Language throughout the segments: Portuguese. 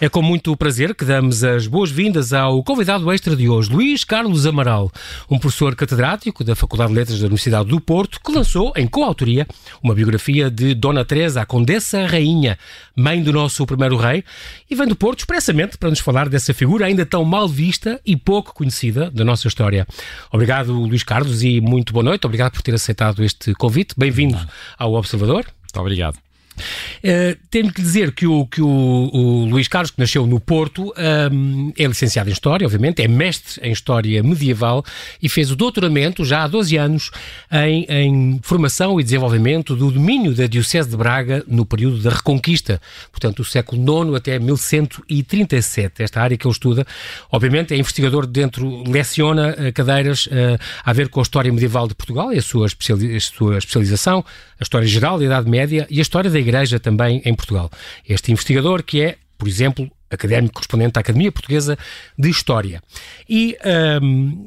É com muito prazer que damos as boas-vindas ao convidado extra de hoje, Luís Carlos Amaral, um professor catedrático da Faculdade de Letras da Universidade do Porto, que lançou, em coautoria, uma biografia de Dona Teresa, a Condessa Rainha, mãe do nosso primeiro rei, e vem do Porto expressamente para nos falar dessa figura ainda tão mal vista e pouco conhecida da nossa história. Obrigado, Luís Carlos, e muito boa noite. Obrigado por ter aceitado este convite. Bem-vindo ao Observador. Muito obrigado. Uh, tenho que dizer que o, que o, o Luís Carlos, que nasceu no Porto, um, é licenciado em História, obviamente, é mestre em História Medieval e fez o doutoramento, já há 12 anos, em, em formação e desenvolvimento do domínio da Diocese de Braga no período da Reconquista, portanto, do século IX até 1137. Esta área que ele estuda, obviamente, é investigador dentro, leciona uh, cadeiras uh, a ver com a História Medieval de Portugal e a sua especialização, a História Geral da Idade Média e a História da Igreja também em Portugal. Este investigador que é, por exemplo, académico correspondente à Academia Portuguesa de História. E um,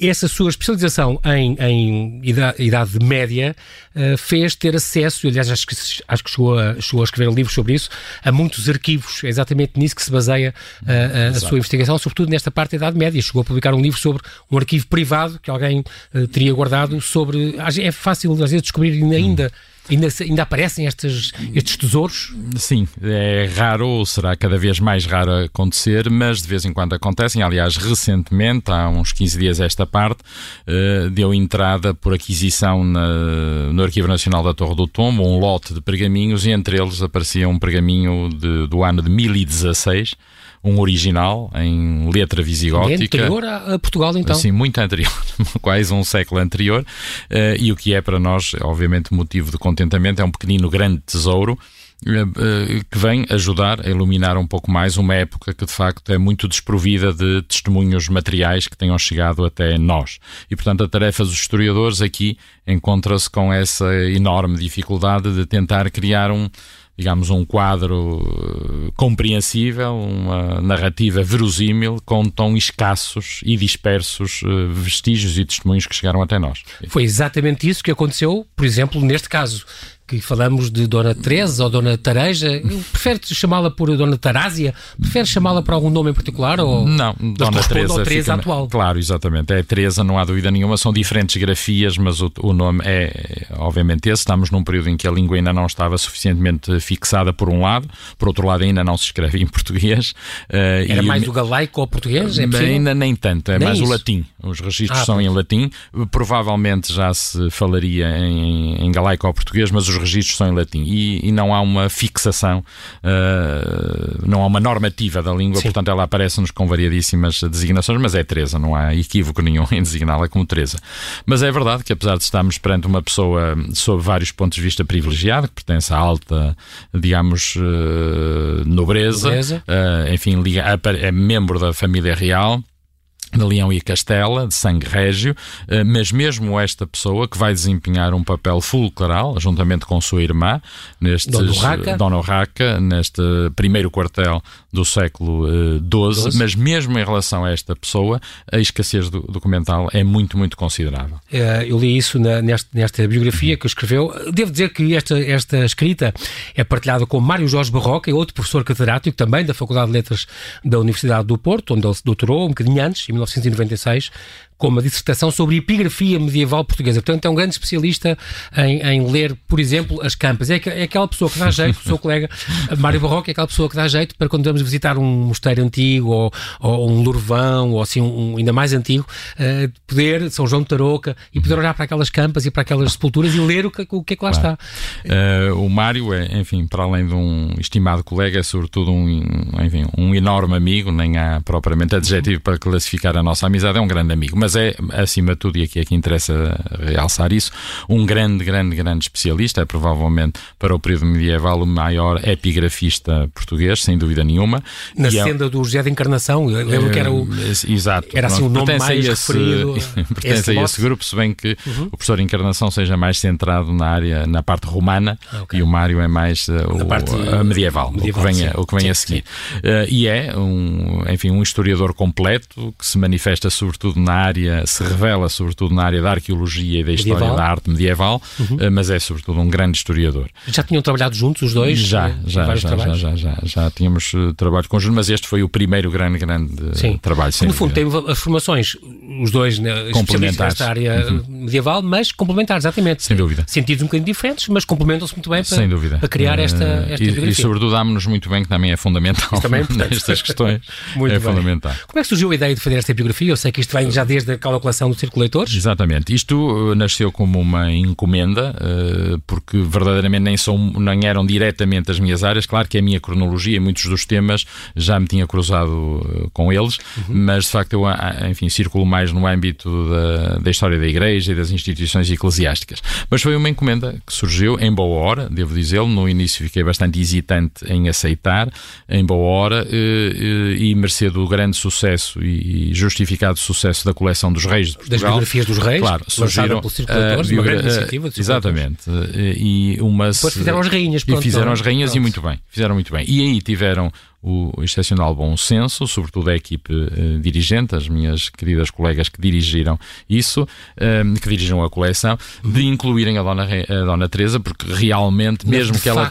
essa sua especialização em, em idade, idade, média uh, fez ter acesso, aliás, acho que, acho que chegou, a, chegou a escrever livros sobre isso, a muitos arquivos. É exatamente nisso que se baseia uh, a, a sua investigação, sobretudo nesta parte da Idade Média. Chegou a publicar um livro sobre um arquivo privado que alguém uh, teria guardado sobre. É fácil, às vezes, descobrir ainda. Hum Ainda, ainda aparecem estes, estes tesouros? Sim, é raro, ou será cada vez mais raro acontecer, mas de vez em quando acontecem. Aliás, recentemente, há uns 15 dias esta parte, uh, deu entrada por aquisição na, no Arquivo Nacional da Torre do Tombo um lote de pergaminhos e entre eles aparecia um pergaminho de, do ano de 1016 um original em letra visigótica. Anterior a, Portugal, então? Sim, muito anterior, quase um século anterior. Uh, e o que é para nós, obviamente, motivo de contentamento é um pequenino grande tesouro eh, que vem ajudar a iluminar um pouco mais uma época que de facto é muito desprovida de testemunhos materiais que tenham chegado até nós. E portanto a tarefa dos historiadores aqui encontra-se com essa enorme dificuldade de tentar criar um digamos, um quadro uh, compreensível, uma narrativa verosímil, com tão escassos e dispersos uh, vestígios e testemunhos que chegaram até nós. Foi exatamente isso que aconteceu, por exemplo, neste caso que falamos de Dona Teresa ou Dona Tareja, prefere chamá-la por Dona Tarásia? Prefere chamá-la por algum nome em particular? Ou não, Dona Teresa, Teresa atual. Claro, exatamente. É Teresa, não há dúvida nenhuma. São diferentes grafias, mas o, o, nome é, obviamente, esse. Estamos num período em que a língua ainda não estava suficientemente fixada, por um lado. Por outro lado, ainda não se escreve em português. Uh, Era mais o galaico ou o português? É ainda nem tanto. É nem mais isso. o latim. Os registros ah, são pois. em latim. Provavelmente já se falaria em, em galaico ou português, mas os registros são em latim e, e não há uma fixação, uh, não há uma normativa da língua, Sim. portanto ela aparece-nos com variadíssimas designações, mas é Teresa, não há equívoco nenhum em designá-la como Teresa. Mas é verdade que apesar de estarmos perante uma pessoa sob vários pontos de vista privilegiada, que pertence à alta, digamos, uh, nobreza, nobreza. Uh, enfim, é membro da família real, de Leão e Castela, de sangue régio, eh, mas mesmo esta pessoa que vai desempenhar um papel fulcral, juntamente com sua irmã, neste Dona Urraca, Urraca neste primeiro quartel do século XII, uh, mas mesmo em relação a esta pessoa, a escassez do, documental é muito, muito considerável. É, eu li isso na, nesta, nesta, biografia que escreveu. Devo dizer que esta, esta escrita é partilhada com Mário Jorge Barroca, outro professor catedrático também da Faculdade de Letras da Universidade do Porto, onde ele se doutorou um bocadinho antes, em 1996, com uma dissertação sobre epigrafia medieval portuguesa. Portanto, é um grande especialista em, em ler, por exemplo, as campas. É, é, aquela pessoa que dá jeito, o seu colega Mário Barroco, é aquela pessoa que dá jeito para quando vamos visitar um mosteiro antigo ou, ou um lourvão ou assim, um, ainda mais antigo, uh, poder, São João de Tarouca, e poder olhar para aquelas campas e para aquelas sepulturas e ler o que, o que é que lá claro. está. Uh, o Mário é, enfim, para além de um estimado colega, é sobretudo um, enfim, um enorme amigo, nem há propriamente adjetivo para classificar a nossa amizade, é um grande amigo mas é, acima de tudo, e aqui é que interessa realçar isso, um grande, grande, grande especialista, é provavelmente para o período medieval o maior epigrafista português, sem dúvida nenhuma. Na e é senda é, do José de Encarnação, eu lembro que era o. Eh, exato. Era assim o nome mais esse, referido. pertence a esse grupo, se bem que uhum. o professor Encarnação seja mais centrado na área, na parte romana, ah, okay. e o Mário é mais uh, o, parte, medieval, medieval, o que vem, a, o que vem sim, a seguir. Uh, e é, um, enfim, um historiador completo que se manifesta sobretudo na área área, se revela sobretudo na área da arqueologia e da história medieval. da arte medieval, uhum. Eh, mas é sobretudo um grande historiador. Já tinham trabalhado juntos os dois? Já, já, já, já, já, já, já, tínhamos eh, trabalho conjunto, mas este foi o primeiro grande, grande sim. trabalho. No fundo, as formações, os dois né, complementares nesta área uhum. medieval, mas complementares, exatamente. Sem dúvida. Sentidos um bocadinho diferentes, mas complementam-se muito bem para, Sem dúvida. para criar esta, esta e, e, sobretudo, damos-nos muito bem, que também é fundamental também é nestas questões. muito é bem. fundamental. Como é que surgiu a ideia de fazer esta biografia? Eu sei que isto vem já desde aquela coleção do Círculo Leitores. Exatamente. Isto uh, nasceu como uma encomenda, uh, porque verdadeiramente nem, são, nem eram diretamente as minhas áreas. Claro que a minha cronologia e muitos dos temas já me tinha cruzado uh, com eles, uhum. mas de facto eu, enfim, circulo mais no âmbito da, da história da Igreja e das instituições eclesiásticas. Mas foi uma encomenda que surgiu em boa hora, devo dizê-lo. No início fiquei bastante hesitante em aceitar, em boa hora, e mercê do grande sucesso e justificado sucesso da coleção dos Reis de Portugal. Das biografias dos Reis, claro, surgiram, pelo Circuladores, uh, uma grande iniciativa. Exatamente. E umas, Depois fizeram as rainhas. Pronto, e fizeram as rainhas pronto. e muito bem. Fizeram muito bem. E aí tiveram o excepcional bom senso, sobretudo a equipe dirigente, as minhas queridas colegas que dirigiram isso, que dirigiram a coleção, de incluírem a Dona, a Dona Teresa, porque realmente, mesmo que ela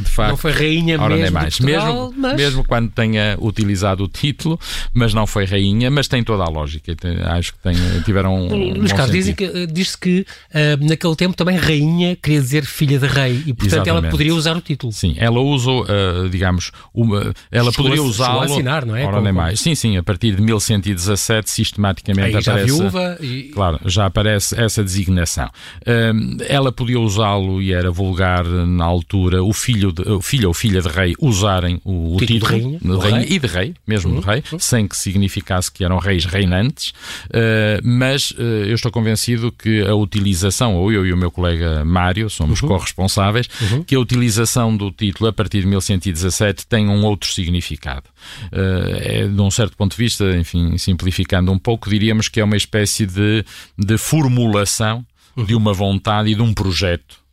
de facto, não foi rainha mesmo nem mais. Portugal, mesmo, mas... mesmo quando tenha utilizado o título, mas não foi rainha, mas tem toda a lógica. Tem, acho que tem, tiveram um. Luís Carlos, dizem que, eh, diz-se que uh, naquele tempo também rainha queria dizer filha de rei e, portanto, Exatamente. ela poderia usar o título. Sim, ela usou, uh, digamos, uma, ela Chegou poderia usá-lo. assinar, não é? Ora, nem mais. Sim, sim, a partir de 1117, sistematicamente Aí aparece. Já viúva e... Claro, já aparece essa designação. Uh, ela podia usá-lo e era vulgar na altura o filho, de, o filho ou filha de rei usarem o, o título, título, de rainha, de rainha rei. e de rei, mesmo uhum. de rei, uhum. sem que significasse que eram reis reinantes, uh, mas uh, eu estou convencido que a utilização, ou eu e o meu colega Mário somos uhum. corresponsáveis, uhum. que a utilização do título a partir de 1117 tem um outro significado. Uh, é, de um certo ponto de vista, enfim, simplificando um pouco, diríamos que é uma espécie de, de formulação de uhum. uma vontade e de um projeto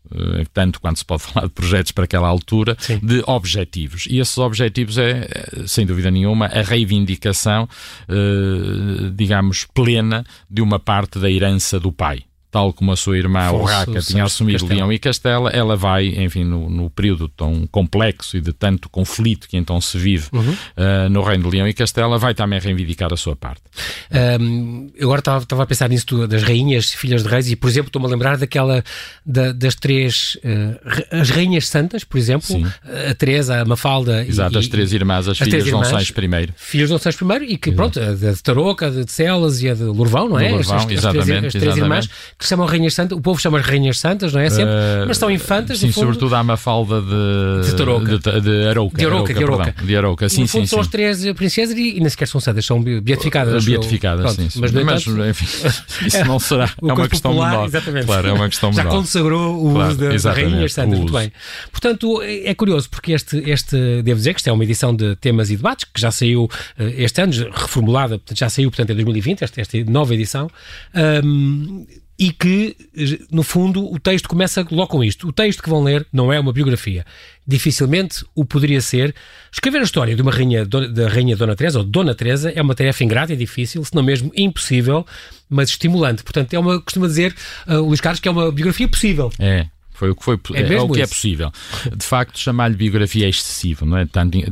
tanto quanto se pode falar de projetos para aquela altura, Sim. de objetivos. E esses objetivos é, eh, sem dúvida nenhuma, a reivindicação, eh, digamos, plena de uma parte da herança do pai tal como a sua irmã Urraca tinha assumido. Leão e Castela, ela vai, enfim, no, no, período tão complexo e de tanto conflito que então se vive uhum. uh, no reino de Leão e Castela, vai também reivindicar a sua parte. Um, eu agora estava a pensar nisso das rainhas, filhas de reis, e por exemplo estou-me a lembrar daquela da, das três uh, as rainhas santas, por exemplo, Sim. a Teresa, a Mafalda Exato, e, as três irmãs, as, as filhas de Dom Sancho I. Filhas de Dom Sancho I e que, Exato. pronto, a de Tarouca, a de Celas e a de Lourvão, não é? Lourvão, as, as, exatamente, três, as três exatamente. irmãs que chamam Rainhas Santas, o povo chama as Rainhas Santas, não é? Sempre, uh, mas são infantas. Sim, sobretudo a Mafalda de, de, Tarouca. de, de Arouca. De Arouca, de Arouca. Perdão, de Arouca. Sim, no fundo sim, são sim. as três princesas e, e nem sequer são santas, são beatificadas. Beatificadas, sim, sim. Mas, mas enfim, isso não será. é uma questão popular, menor. Exatamente. Claro, é uma questão Já menor. consagrou o claro, uso das Rainhas Santas. Muito bem. Portanto, é curioso porque este, este, devo dizer que isto é uma edição de temas e debates que já saiu eh, este ano, reformulada, já saiu, portanto, em 2020, esta, esta nova edição. Um, e que, no fundo, o texto começa logo com isto. O texto que vão ler não é uma biografia. Dificilmente o poderia ser. Escrever a história de uma rainha, da rainha Dona Teresa, ou Dona Teresa, é uma tarefa ingrata e difícil, se não mesmo impossível, mas estimulante. Portanto, é uma, costuma dizer, uh, Luís Carlos, que é uma biografia possível. É. Foi o que foi é, é o que é possível. De facto, chamar-lhe biografia é excessivo, não é?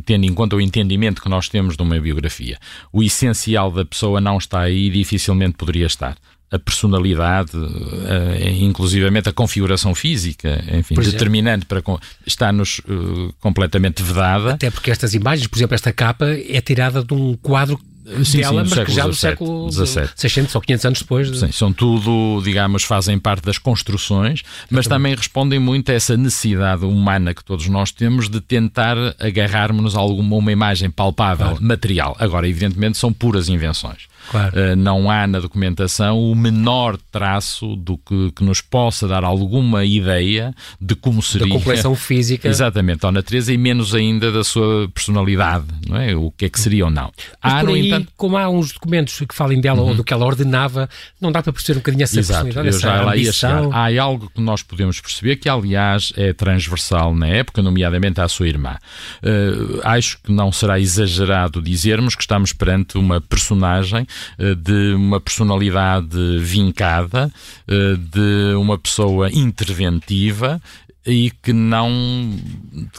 Tendo em conta o entendimento que nós temos de uma biografia. O essencial da pessoa não está aí e dificilmente poderia estar a personalidade, uh, inclusivamente a configuração física, enfim, é. determinante para está-nos uh, completamente vedada. Até porque estas imagens, por exemplo, esta capa é tirada de um quadro sim, dela, sim, mas que já do século XVII. 600 ou 500 anos depois. De... Sim, são tudo, digamos, fazem parte das construções, mas também respondem muito a essa necessidade humana que todos nós temos de tentar agarrarmos-nos a alguma uma imagem palpável, claro. material. Agora, evidentemente, são puras invenções. Claro. Uh, não há na documentação o menor traço do que, que, nos possa dar alguma ideia de como seria. Da complexão física. Exatamente, a natureza e menos ainda da sua personalidade, não é? O que é que seria ou não. Mas há, por aí, entanto... como há uns documentos que falem dela uhum. ou do que ela ordenava, não dá para perceber um bocadinho essa Exato, personalidade, eu já lá ia chegar. Há algo que nós podemos perceber que, aliás, é transversal na época, nomeadamente à sua irmã. Uh, acho que não será exagerado dizermos que estamos perante uma personagem de uma personalidade vincada, de uma pessoa interventiva e que não,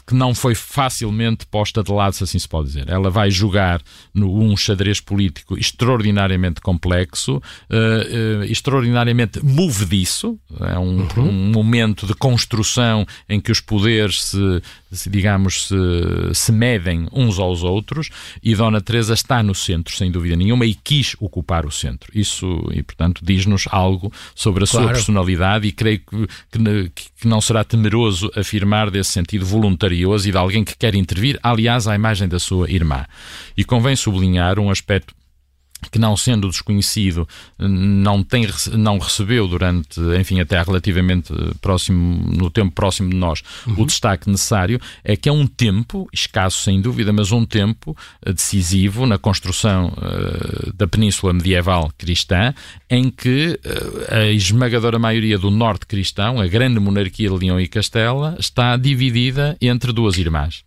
que não foi facilmente posta de lado, se assim se pode dizer. Ela vai jogar no, um xadrez político extraordinariamente complexo, uh, uh, extraordinariamente movediço. É um, uhum. um, momento de construção em que os poderes se, se digamos, se, se, medem uns aos outros e Dona Teresa está no centro, sem dúvida nenhuma, e quis ocupar o centro. Isso, e portanto, diz-nos algo sobre a claro. sua personalidade e creio que, que, que não será temeroso afirmar desse sentido voluntarioso e de alguém que quer intervir, aliás, à imagem da sua irmã. E convém sublinhar um aspecto que não sendo desconhecido não tem não recebeu durante enfim até relativamente próximo no tempo próximo de nós uhum. o destaque necessário é que é um tempo escasso sem dúvida mas um tempo decisivo na construção uh, da península medieval cristã em que uh, a esmagadora maioria do norte cristão a grande monarquia de Leão e Castela está dividida entre duas irmãs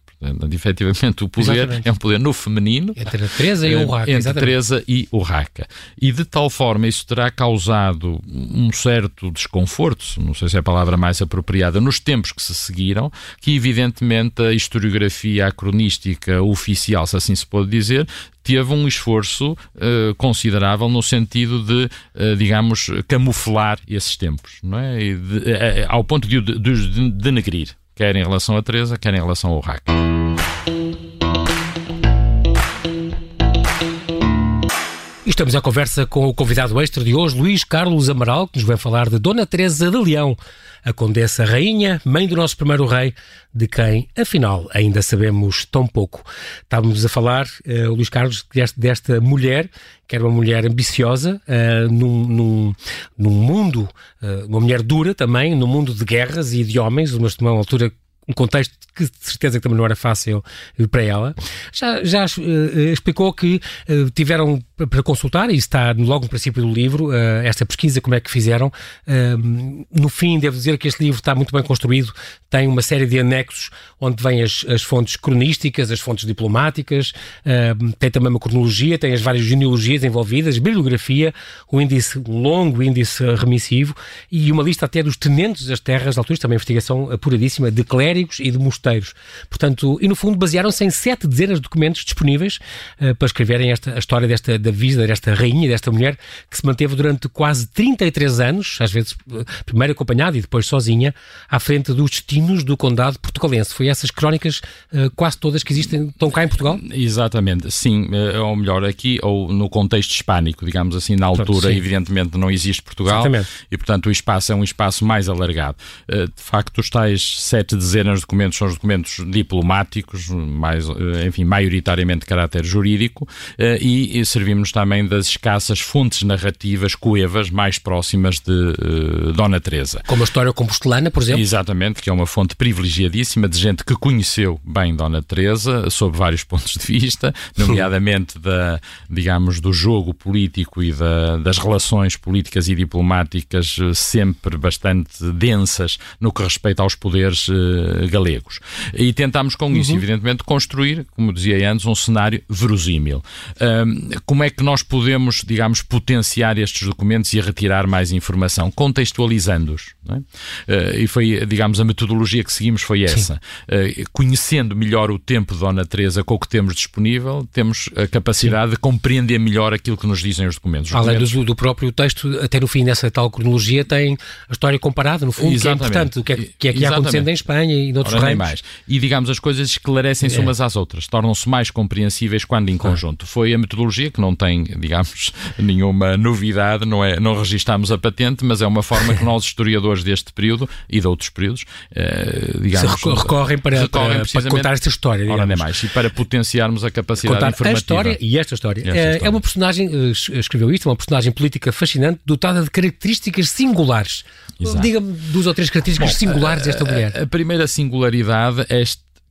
efetivamente, o poder exatamente. é um poder no feminino. Entre a Teresa e o Raca. Entre exatamente. Teresa e o Raca. E de tal forma isso terá causado um certo desconforto, não sei se é a palavra mais apropriada, nos tempos que se seguiram, que evidentemente a historiografia, a cronística oficial, se assim se pode dizer, teve um esforço uh, considerável no sentido de, uh, digamos, camuflar esses tempos, não é? De, uh, ao ponto de, de, de denegrir quer em relação a Teresa, quer em relação ao RAC. Estamos à conversa com o convidado extra de hoje, Luís Carlos Amaral, que nos vai falar de Dona Teresa de Leão, a Condessa Rainha, mãe do nosso primeiro rei, de quem, afinal, ainda sabemos tão pouco. Estávamos a falar, uh, Luís Carlos, deste, desta mulher, que era uma mulher ambiciosa, uh, num, num, num, mundo, uh, uma mulher dura também, num mundo de guerras e de homens, numa altura um contexto que de certeza que também não era fácil para ela. Já, já uh, explicou que uh, tiveram para consultar, e está logo no princípio do livro, uh, esta pesquisa, como é que fizeram. no fim, devo dizer que este livro está muito bem construído, tem uma série de anexos onde vêm as, as fontes cronísticas, as fontes diplomáticas, tem também uma cronologia, tem as várias genealogias envolvidas, bibliografia, o índice, um longo índice remissivo e uma lista até dos tenentes das terras, alturas, também investigação apuradíssima de clérigos e de mosteiros. Portanto, e no fundo basearam-se em sete dezenas de documentos disponíveis uh, para escreverem esta, a história desta, da vida desta rainha, desta mulher, que se manteve durante quase 33 anos, às vezes uh, primeiro acompanhada e depois sozinha, à frente dos destinos do condado portugalense. Foi essas crónicas uh, quase todas que existem, estão cá em Portugal? Exatamente, sim, ou melhor, aqui, ou no contexto hispânico, digamos assim, na altura, evidentemente não existe Portugal, Exatamente. e portanto o espaço é um espaço mais alargado. De facto, os tais sete dezenas de documentos são os documentos diplomáticos, mais, eh, enfim, maioritariamente de caráter jurídico, eh, e servimos também das escassas fontes narrativas coevas mais próximas de uh, Dona Teresa. Como a história compostelana, por exemplo? Exatamente, que é uma fonte privilegiadíssima de gente que conheceu bem Dona Teresa, sob vários pontos de vista, nomeadamente da, digamos, do jogo político e da, das relações políticas e diplomáticas sempre bastante densas no que respeita aos poderes galegos. E tentámos com isso, uhum. evidentemente, construir, como dizia antes, um cenário verosímil. Um, como é que nós podemos, digamos, potenciar estes documentos e retirar mais informação? Contextualizando-os. É? Uh, e foi, digamos, a metodologia que seguimos foi essa. Uh, conhecendo melhor o tempo de Dona Teresa com o que temos disponível, temos a capacidade Sim. de compreender melhor aquilo que nos dizem os documentos. Os Além documentos... Do, do, próprio texto, até no fim dessa tal cronologia, tem a história comparada, no fundo, Exatamente. que é importante, o que é que, é que ia acontecendo em Espanha e noutros Ora, reinos. E, digamos, as coisas esclarecem-se é. umas às outras, tornam-se mais compreensíveis quando em conjunto. Foi a metodologia que não tem, digamos, nenhuma novidade, não, é, não registámos a patente, mas é uma forma que nós, historiadores deste período e de outros períodos, eh, digamos... Se recorrem para, recorrem para, para contar esta história, digamos. Ora, nem mais. E para potenciarmos a capacidade contar informativa. a história e esta história. Esta é, história. é uma personagem, eh, escreveu isto, uma personagem política fascinante, dotada de características singulares. Diga-me duas ou três características Bom, singulares desta mulher. A, a primeira singularidade é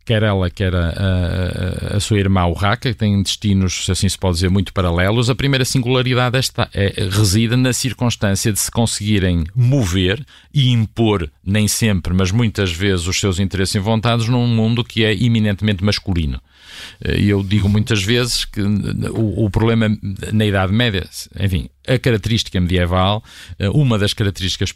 quer ela, quer a, a, a sua irmã Urraca, que têm destinos, assim se pode dizer, muito paralelos. A primeira singularidade esta é, reside na circunstância de se conseguirem mover e impor, nem sempre, mas muitas vezes, os seus interesses e vontades num mundo que é eminentemente masculino. E eu digo muitas vezes que o, o problema na Idade Média, enfim, a característica medieval, uma das características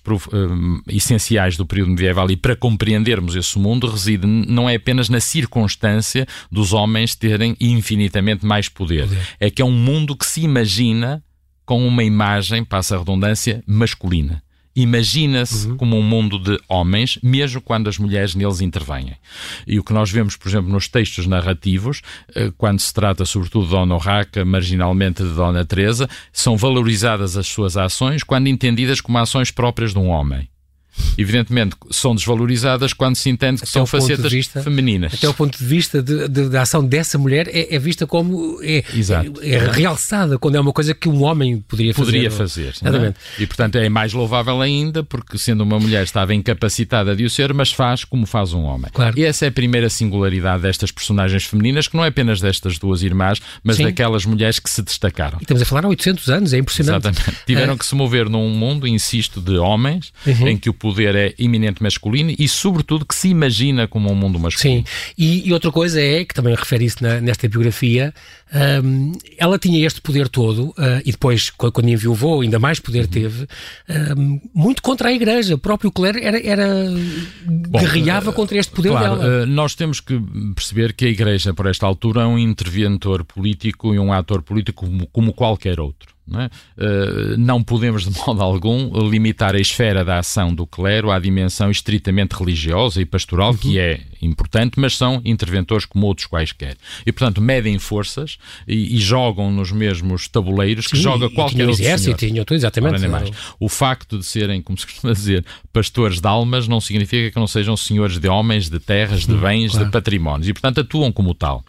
essenciais do período medieval e para compreendermos esse mundo reside não é apenas na circunstância dos homens terem infinitamente mais poder, poder. é que é um mundo que se imagina com uma imagem, passa a redundância, masculina imagina-se uhum. como um mundo de homens, mesmo quando as mulheres neles intervêm. E o que nós vemos, por exemplo, nos textos narrativos, eh, quando se trata sobretudo de Dona Urraca, marginalmente de Dona Teresa, são valorizadas as suas ações quando entendidas como ações próprias de um homem evidentemente, são desvalorizadas quando se entende que até são facetas vista, femininas. Até o ponto de vista de, de, da ação dessa mulher é, é vista como é, é, é, realçada quando é uma coisa que um homem poderia fazer. Poderia fazer. É? E portanto é mais louvável ainda porque sendo uma mulher estava incapacitada de o ser, mas faz como faz um homem. Claro. E essa é a primeira singularidade destas personagens femininas, que não é apenas destas duas irmãs, mas Sim. daquelas mulheres que se destacaram. E estamos a falar há 800 anos, é impressionante. Exatamente. Tiveram é. que se mover num mundo, insisto, de homens, uhum. em que o poder é eminente masculino e, sobretudo, que se imagina como um mundo masculino. Sim, e, e outra coisa é, que também refere isso na, nesta biografia, um, ela tinha este poder todo uh, e depois, quando enviou ainda mais poder uhum. teve, um, muito contra a Igreja. O próprio clero era, era Bom, guerreava uh, contra este poder claro, dela. Uh, nós temos que perceber que a Igreja, por esta altura, é um interventor político e um ator político como, como qualquer outro. Não, é? uh, não, podemos, de modo algum, limitar a esfera da ação do clero à dimensão estritamente religiosa e pastoral, uhum. que é importante, mas são interventores como outros quaisquer. E, portanto, medem forças e, e jogam nos mesmos tabuleiros Sim, que joga qualquer outro exército, senhor. Tinham, exatamente. mais. O facto de serem, como se costuma dizer, pastores de almas não significa que não sejam senhores de homens, de terras, de bens, claro. de patrimónios. E, portanto, atuam como tal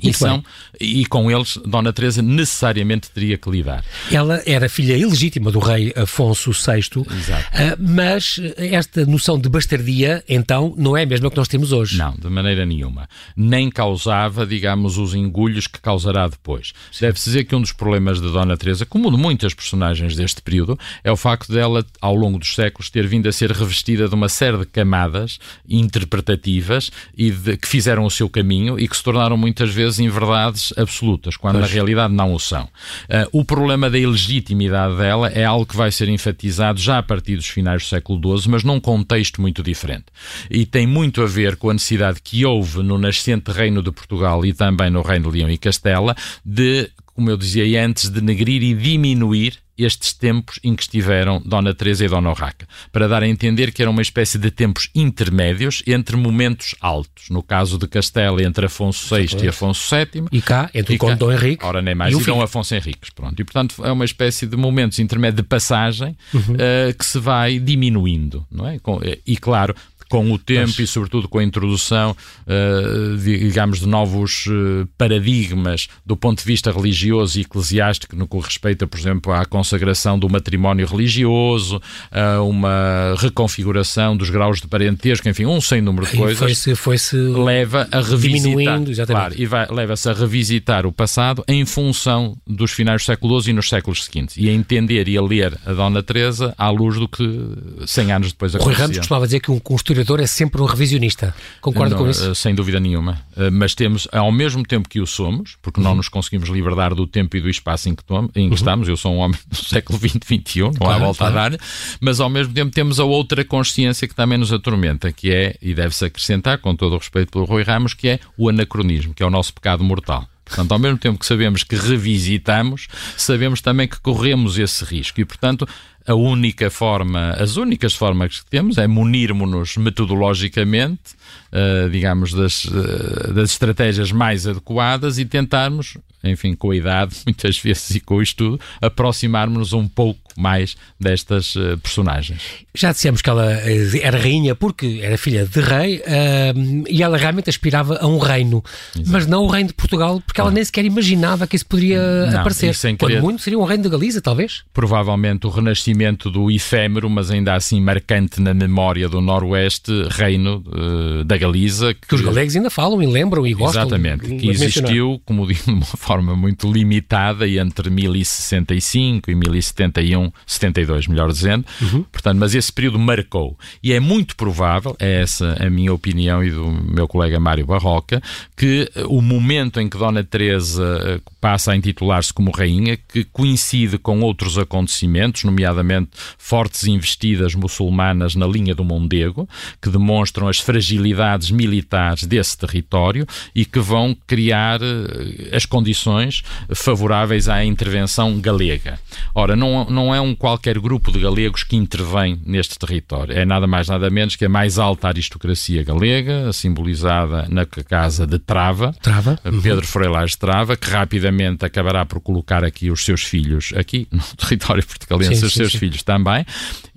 e, são, e com eles Dona Teresa necessariamente teria que lidar. Ela era filha ilegítima do rei Afonso VI, Exato. Ah, mas esta noção de bastardia, então, não é a mesma que nós temos hoje. Não, de maneira nenhuma. Nem causava, digamos, os engulhos que causará depois. Deve-se dizer que um dos problemas de Dona Teresa, como de muitas personagens deste período, é o facto dela, ao longo dos séculos, ter vindo a ser revestida de uma série de camadas interpretativas e de, que fizeram o seu caminho e que se tornaram muitas vezes vezes em verdades absolutas, quando pois. na realidade não o são. Uh, o problema da ilegitimidade dela é algo que vai ser enfatizado já a partir dos finais do século XII, mas num contexto muito diferente. E tem muito a ver com a necessidade que houve no nascente Reino de Portugal e também no Reino de Leão e Castela de como eu dizia antes, denegrir e diminuir estes tempos em que estiveram Dona Teresa e Dona Urraca, para dar a entender que era uma espécie de tempos intermédios entre momentos altos, no caso de Castela entre Afonso VI e Afonso VII. E cá, entre o Conde Dom Henrique. Ora, nem mais, e, e Dom Afonso Henriques, pronto. E, portanto, é uma espécie de momentos intermédios de passagem uhum. uh, que se vai diminuindo, não é? E, claro, com o tempo Mas... e, sobretudo, com a introdução, uh, digamos, de novos uh, paradigmas do ponto de vista religioso e eclesiástico, no que respeita, por exemplo, à consagração do matrimónio religioso, a uma reconfiguração dos graus de parentesco, enfim, um sem número de coisas. Foi-se foi -se leva a revisitar. Claro, e leva-se a revisitar o passado em função dos finais do século XII e nos séculos seguintes. E a entender e a ler a Dona Teresa à luz do que 100 anos depois aconteceu. Rui Ramos costumava dizer que um, um historiador é sempre um revisionista. Concorda com isso? Eh, sem dúvida nenhuma. Eh, mas temos, ao mesmo tempo que o somos, porque uhum. não nos conseguimos libertar do tempo e do espaço em que, em que uhum. estamos, eu sou um homem do século XX, XXI, não claro, há volta claro. a dar, mas ao mesmo tempo temos a outra consciência que também nos atormenta, que é, e deve-se acrescentar, com todo o respeito pelo Rui Ramos, que é o anacronismo, que é o nosso pecado mortal. Portanto, ao mesmo tempo que sabemos que revisitamos, sabemos também que corremos esse risco e, portanto, a única forma, as únicas formas que temos é munirmos-nos metodologicamente, uh, digamos, das, uh, das estratégias mais adequadas e tentarmos, enfim, com a idade, muitas vezes e com o estudo, aproximarmos-nos um pouco mais destas uh, personagens. Já dissemos que ela era rainha porque era filha de rei uh, e ela realmente aspirava a um reino, Exato. mas não o reino de Portugal, porque ela nem sequer imaginava que isso poderia não, aparecer. Quando querer... muito seria um reino de Galiza, talvez? Provavelmente o renascimento do efêmero, mas ainda assim marcante na memória do Noroeste, reino uh, da Galiza. Que... que... os galegos ainda falam e lembram e gostam. Exatamente, que existiu, como digo, de uma forma forma muito limitada e entre 1065 e 1071, 72, melhor dizendo. Uhum. Portanto, mas esse período marcou. E é muito provável, é essa a minha opinião e do meu colega Mário Barroca, que o momento em que Dona Teresa eh, passa a intitular-se como rainha, que coincide com outros acontecimentos, nomeadamente fortes investidas muçulmanas na linha do Mondego, que demonstram as fragilidades militares desse território e que vão criar eh, as condições favoráveis à intervenção galega. Ora, não, não é um qualquer grupo de galegos que intervém neste território, é nada mais nada menos que a mais alta aristocracia galega, simbolizada na casa de Trava, Trava. Pedro uhum. Freilares Trava, que rapidamente acabará por colocar aqui os seus filhos, aqui no território portugalense, sim, os sim, seus sim. filhos também,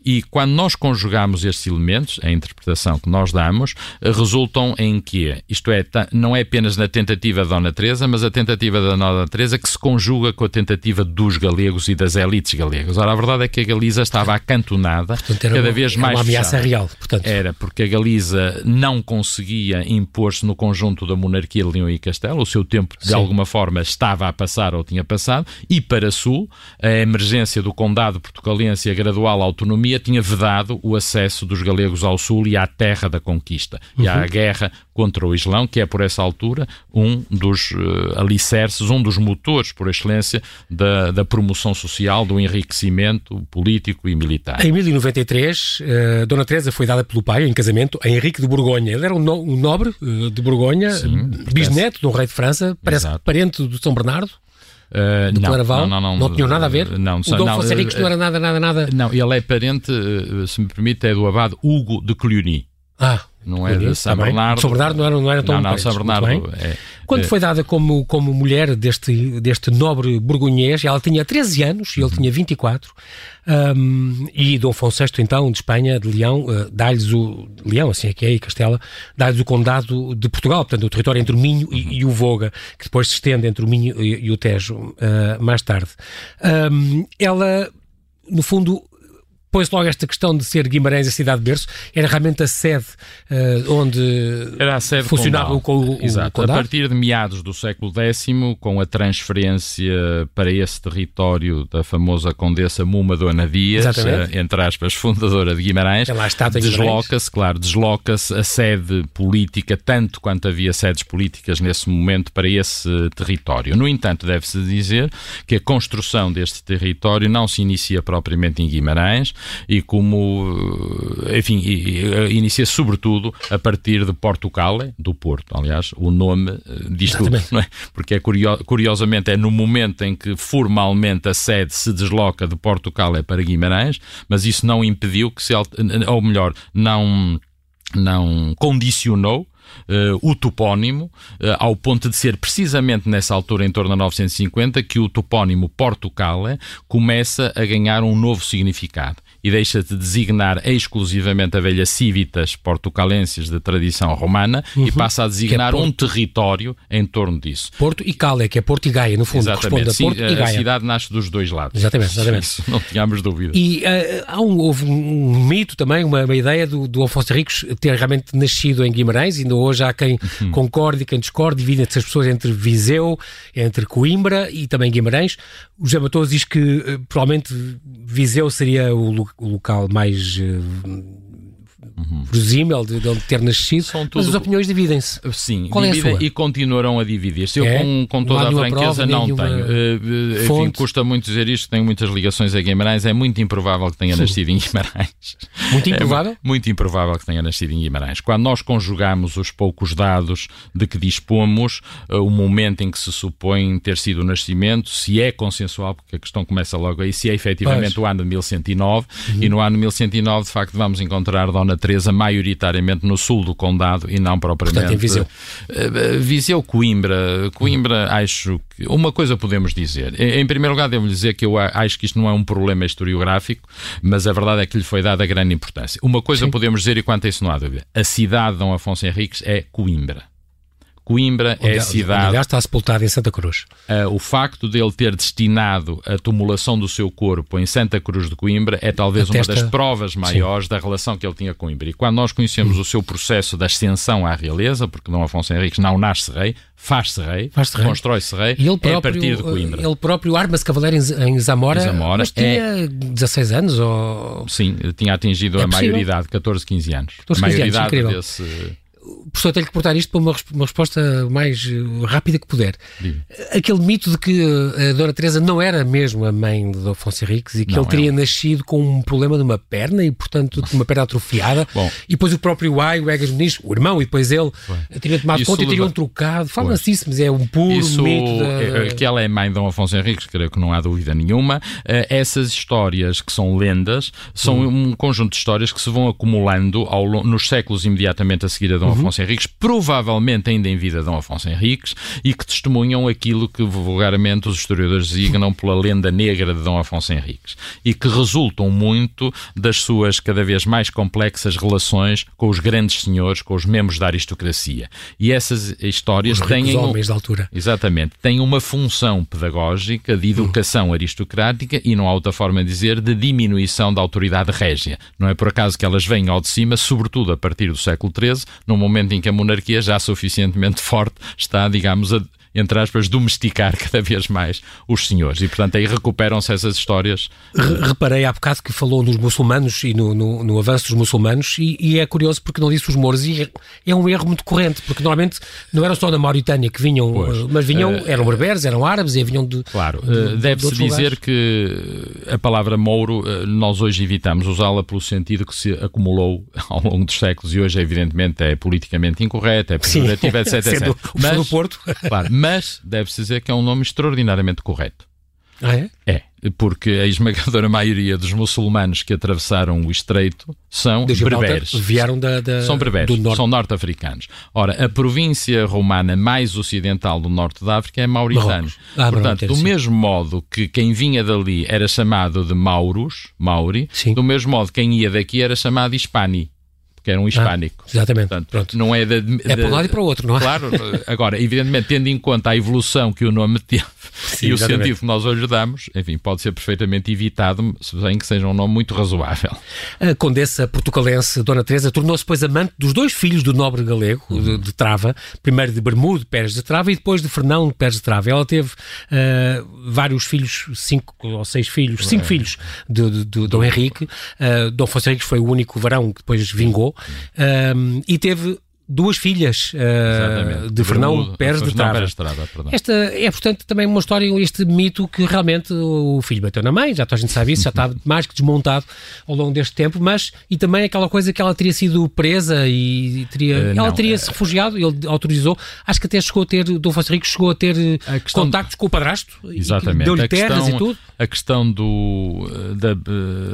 e quando nós conjugamos estes elementos, a interpretação que nós damos, eh, resultam em que, isto é, não é apenas na tentativa da Dona Teresa, mas a tentativa da Dona Teresa que se conjuga com a tentativa dos galegos e das elites galegas. Ora, a verdade é que a Galiza estava acantonada, portanto, cada vez mais uma ameaça fechada. real, portanto. Era, porque a Galiza não conseguia impor-se no conjunto da monarquia de Leão e Castelo, o seu tempo, de Sim. alguma forma, estava a passar ou tinha passado, e para Sul, a emergência do condado portugalense e a gradual autonomia tinha vedado o acesso dos galegos ao sul e à terra da conquista uhum. e à uhum. guerra contra o Islão, que é por essa altura um dos uh, alicerces, um dos motores por excelência da, da promoção social, do enriquecimento político e militar. Em 1093, uh, eh, Dona Teresa foi dada pelo pai em casamento a Henrique de Borgonha. Ele era um, no, um nobre uh, de Borgonha, Sim, bisneto um rei de França, parece Exato. parente do São Bernardo. Uh, do não, Claraval? Não, não, não, não tinham nada a ver? Não, o Dom Fonseca uh, não era nada, nada, nada. Não, ele é parente, se me permite, é do abade Hugo de Cluny. Ah, não é de São Bernardo. São Bernardo não era, não era tão Não, não, São Bernardo é, Quando é, foi dada como, como mulher deste, deste nobre burgonhês, ela tinha 13 anos e ele tinha 24, um, e Dom Afonso VI, então, de Espanha, de Leão, uh, dá-lhes o... Leão, assim é que é, e Castela, dá-lhes o condado de Portugal, portanto, o território entre o Minho e, e, o Voga, que depois se estende entre o Minho e, e o Tejo uh, mais tarde. Um, ela, no fundo, põe-se logo esta questão de ser Guimarães a cidade de berço, era realmente a sede uh, onde era a sede funcionava com o, Exato. a partir de meados do século X, com a transferência para esse território da famosa Condessa Muma Dona Dias, uh, entre aspas, fundadora de Guimarães, desloca-se, claro, desloca-se a sede política, tanto quanto havia sedes políticas nesse momento para esse território. No entanto, deve-se dizer que a construção deste território não se inicia propriamente em Guimarães, e como, eh, enfim, eh, inicia sobretudo a partir de Porto Cale, do Porto. Aliás, o nome eh, diz tudo, não é? Porque é curiosamente é no momento em que formalmente a sede se desloca de Porto Cale para Guimarães, mas isso não impediu que se, ou melhor, não não condicionou uh, o topónimo, uh, ao ponto de ser precisamente nessa altura, em torno de 950, que o topónimo Porto Cale começa a ganhar um novo significado e deixa de designar exclusivamente a velha civitas portucalenses de tradição romana uhum. e passa a designar é um território em torno disso. Porto e Cale, que é Porto e Gaia, no fundo, exatamente. Sim, a Porto a, e Gaia. A cidade nasce dos dois lados. Exatamente, exatamente. Isso, não tínhamos dúvida. E uh, há um, houve um mito também, uma, uma ideia do, do Afonso Ricos ter realmente nascido em Guimarães, ainda hoje há quem uhum. concorde e quem discorde, dividem-se as pessoas entre Viseu, entre Coimbra e também Guimarães. O José Matoso diz que uh, provavelmente Viseu seria o, o local mais uh, uhum. presumível de, de ter nascido, São tudo... mas as opiniões dividem-se. Sim, Qual dividem é a sua? e continuarão a dividir-se. Eu, é? com, com toda não a franqueza, não tenho. Uh, enfim, custa muito dizer isto, tenho muitas ligações a Guimarães, é muito improvável que tenha nascido em Guimarães. Muito improvável? É muito improvável que tenha nascido em Guimarães. Quando nós conjugamos os poucos dados de que dispomos, uh, o momento em que se supõe ter sido o nascimento, se é consensual, porque a questão começa logo aí, se é efetivamente pois. o ano de 1109, uhum. e no ano de 1109, de facto, vamos encontrar Dona Teresa maioritariamente no sul do condado e não propriamente Portanto, em Viseu. Eh, Viseu, Coimbra. Coimbra, acho que uma coisa podemos dizer. Em primeiro lugar, devo dizer que eu acho que isto não é um problema historiográfico, mas a verdade é que lhe foi dada grande importância. Uma coisa Sim. podemos dizer, e quanto a isso não há dúvida: a cidade de Dom Afonso Henriques é Coimbra. Coimbra onde, é a cidade. Aliás, está sepultado em Santa Cruz. Uh, o facto de ele ter destinado a tumulação do seu corpo em Santa Cruz de Coimbra é talvez Atesta... uma das provas maiores Sim. da relação que ele tinha com Coimbra. E quando nós conhecemos hum. o seu processo de ascensão à realeza, porque Dom Afonso Henriques não nasce rei, faz-se rei, faz rei. constrói-se rei, e ele próprio, é a partir de Coimbra. Ele próprio arma-se cavaleiro em, Zamora, Zamora mas tinha é... 16 anos? Ou... Sim, tinha atingido é a maioridade, 14, 15 anos. 14, 15 a maioridade anos, desse professor, tenho que portar isto para uma, uma resposta mais eh, rápida que puder. Diga. Aquele mito de que eh, a Dona Teresa não era mesmo a mãe de Afonso Henriques e que não, ele teria nascido com um problema de uma perna e, portanto, de uma perna atrofiada. Bom. E depois o próprio Ai, o Egas Muniz, o irmão, e depois ele Bem. teria tomado isso conta e teria um trocado. Fala-se isso, mas é um puro isso, mito. Da... É, que ela é mãe de Dom Afonso Henriques, creio que não há dúvida nenhuma. Eh, essas histórias que são lendas são hum. um conjunto de histórias que se vão acumulando ao, nos séculos imediatamente a seguir a Dom uhum. Afonso Henriques provavelmente ainda em vida Dom Afonso Henriques, e que testemunham aquilo que vulgarmente os historiadores designam pela lenda negra de Dom Afonso Henriques, e que resultam muito das suas cada vez mais complexas relações com os grandes senhores, com os membros da aristocracia. E essas histórias os têm. homens da altura. Exatamente. Têm uma função pedagógica de educação aristocrática e, não há outra forma de dizer, de diminuição da autoridade régia. Não é por acaso que elas vêm ao de cima, sobretudo a partir do século XIII, no momento em que a monarquia já suficientemente forte está, digamos, a, entre aspas, domesticar cada vez mais os senhores. E, portanto, aí recuperam-se essas histórias. Reparei há bocado que falou nos muçulmanos e no, no, no avanço dos muçulmanos, e, e, é curioso porque não disse os mouros, e é, é, um erro muito corrente, porque normalmente não eram só da Mauritânia que vinham, pois, eh, mas vinham, uh, eram berberes, eram árabes e vinham de. Claro, de, deve-se de dizer lugares. que a palavra mouro nós hoje evitamos usá-la pelo sentido que se acumulou ao longo dos séculos e hoje, evidentemente, é politicamente incorreta, é pejorativa, etc. etc. Mas, do Porto. Claro, mas deve-se dizer que é um nome extraordinariamente correto. Ah, é? É, porque a esmagadora maioria dos muçulmanos que atravessaram o estreito são berberes. Vieram da, da, são berberes, norte. são norte-africanos. Ora, a província romana mais ocidental do norte da África é mauritano. Ah, Portanto, do sim. mesmo modo que quem vinha dali era chamado de Mauros, Mauri, sim. do mesmo modo quem ia daqui era chamado Hispani que era um hispânico. Ah, exatamente. Portanto, Pronto. Não é, de, é para um lado e para o outro, não é? Claro, agora, evidentemente, tendo em conta a evolução que o nome teve Sim, e o exatamente. sentido que nós hoje damos, enfim, pode ser perfeitamente evitado, sem que seja um nome muito razoável. A condessa portugalense Dona Teresa tornou-se, pois, amante dos dois filhos do nobre galego, uhum. de, de, Trava, primeiro de Bermudo Pérez de Trava e depois de Fernão Pérez de Trava. Ela teve uh, vários filhos, cinco ou seis filhos, cinco é. filhos de, de, de Dom Henrique. Uh, Dom Afonso Henriques foi o único varão que depois vingou um, e teve duas filhas uh, de Fernão Pérez de Trava. Esta é, portanto, também uma história, este mito que realmente o filho bateu na mãe, já toda a gente sabe isso, já está mais que desmontado ao longo deste tempo, mas e também aquela coisa que ela teria sido presa e teria, uh, ela teria se refugiado, ele autorizou, acho que até chegou a ter, Dom Afonso Rico chegou a ter contactos com o padrasto, deu-lhe terras questão, e tudo. A questão do... Da,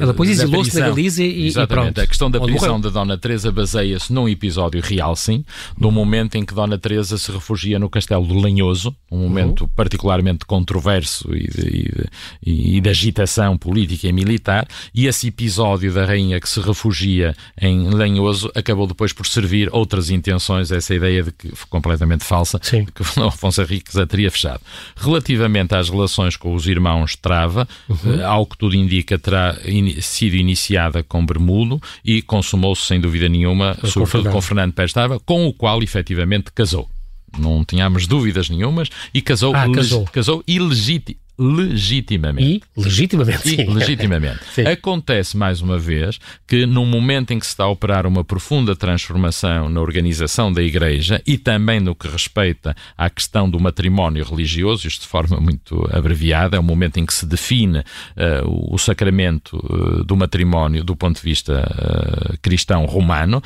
ela depois exilou-se na Galiza e, e pronto. A questão da prisão da Dona Teresa baseia-se num episódio real, sim, do momento em que Dona Teresa se refugia no castelo do Lanhoso, um momento uhum. particularmente controverso e de, e, e de, agitação política e militar, e esse episódio da rainha que se refugia em Lanhoso acabou depois por servir outras intenções, essa ideia de que foi completamente falsa, Sim. de que Afonso Henriques a teria fechado. Relativamente às relações com os irmãos Trava, uhum. Eh, ao que tudo indica, terá in, sido iniciada com Bermudo e consumou-se sem dúvida nenhuma, com Fernando. Fernando Trava, com o qual efetivamente casou. Não tínhamos dúvidas nenhumas e casou, ah, casou. casou ilegítimo legitimamente. E legitimamente, sim. E, legitimamente. sim. Acontece, mais uma vez, que num momento em que se está a operar uma profunda transformação na organização da Igreja e também no que respeita à questão do matrimónio religioso, isto de forma muito abreviada, é o momento em que se define uh, o sacramento uh, do matrimónio do ponto de vista uh, cristão romano,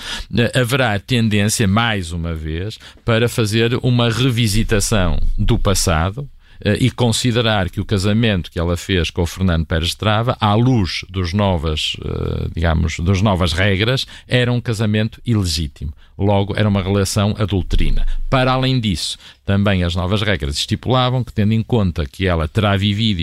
haverá tendência, mais uma vez, para fazer uma revisitação do passado e considerar que o casamento que ela fez com o Fernando Pérez Trava, à luz dos novas, uh, digamos, das novas regras, era um casamento ilegítimo. Logo, era uma relação adulterina. Para além disso, também as novas regras estipulavam que, tendo em conta que ela terá vivido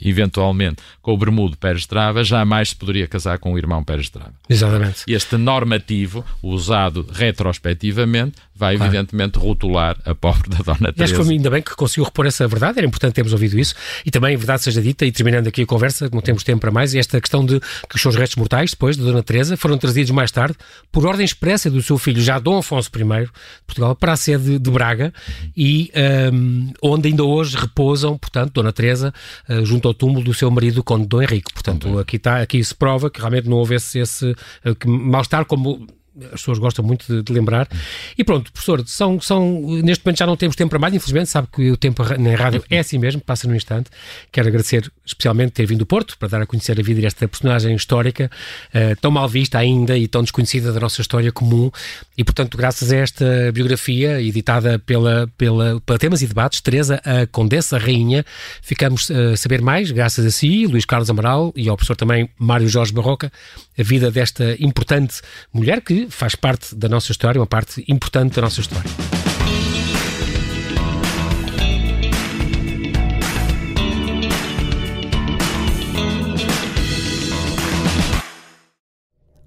eventualmente com o Bermudo Pérez Trava, jamais se poderia casar com o irmão Pérez Trava. Exatamente. Este normativo, usado retrospectivamente, vai claro. evidentemente rotular a pobre da Dona Teresa. Acho que foi ainda bem que conseguiu repor essa verdade, era importante termos ouvido isso, e também, verdade seja dita, e terminando aqui a conversa, não temos tempo para mais, esta questão de que os seus restos mortais, depois, da Dona Teresa, foram trazidos mais tarde, por ordem expressa do seu filho, já Dom Afonso I, de Portugal, para a sede de Braga, e um, onde ainda hoje repousam, portanto, Dona Teresa, uh, junto ao túmulo do seu marido, Conde Dom Henrique. Portanto, aqui, está, aqui se prova que realmente não houve esse, esse uh, mal-estar como as pessoas gostam muito de, de, lembrar. E pronto, professor, são, são, neste momento já não temos tempo para mais, infelizmente, sabe que o tempo na rádio é assim mesmo, passa num instante. Quero agradecer especialmente ter vindo do Porto para dar a conhecer a vida desta personagem histórica, uh, tão mal vista ainda e tão desconhecida da nossa história comum. E, portanto, graças a esta biografia editada pela, pela, pela Temas e Debates, Teresa, a Condessa, Rainha, ficamos a saber mais, graças a si, Luís Carlos Amaral e ao professor também Mário Jorge Barroca, a vida desta importante mulher que faz parte da nossa história, uma parte importante da nossa história.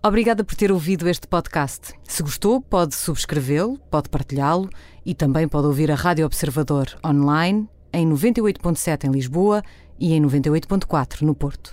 Obrigada por ter ouvido este podcast. Se gostou, pode subscrevê-lo, pode partilhá-lo e também pode ouvir a Rádio Observador online em 98.7 em Lisboa e em 98.4 no Porto.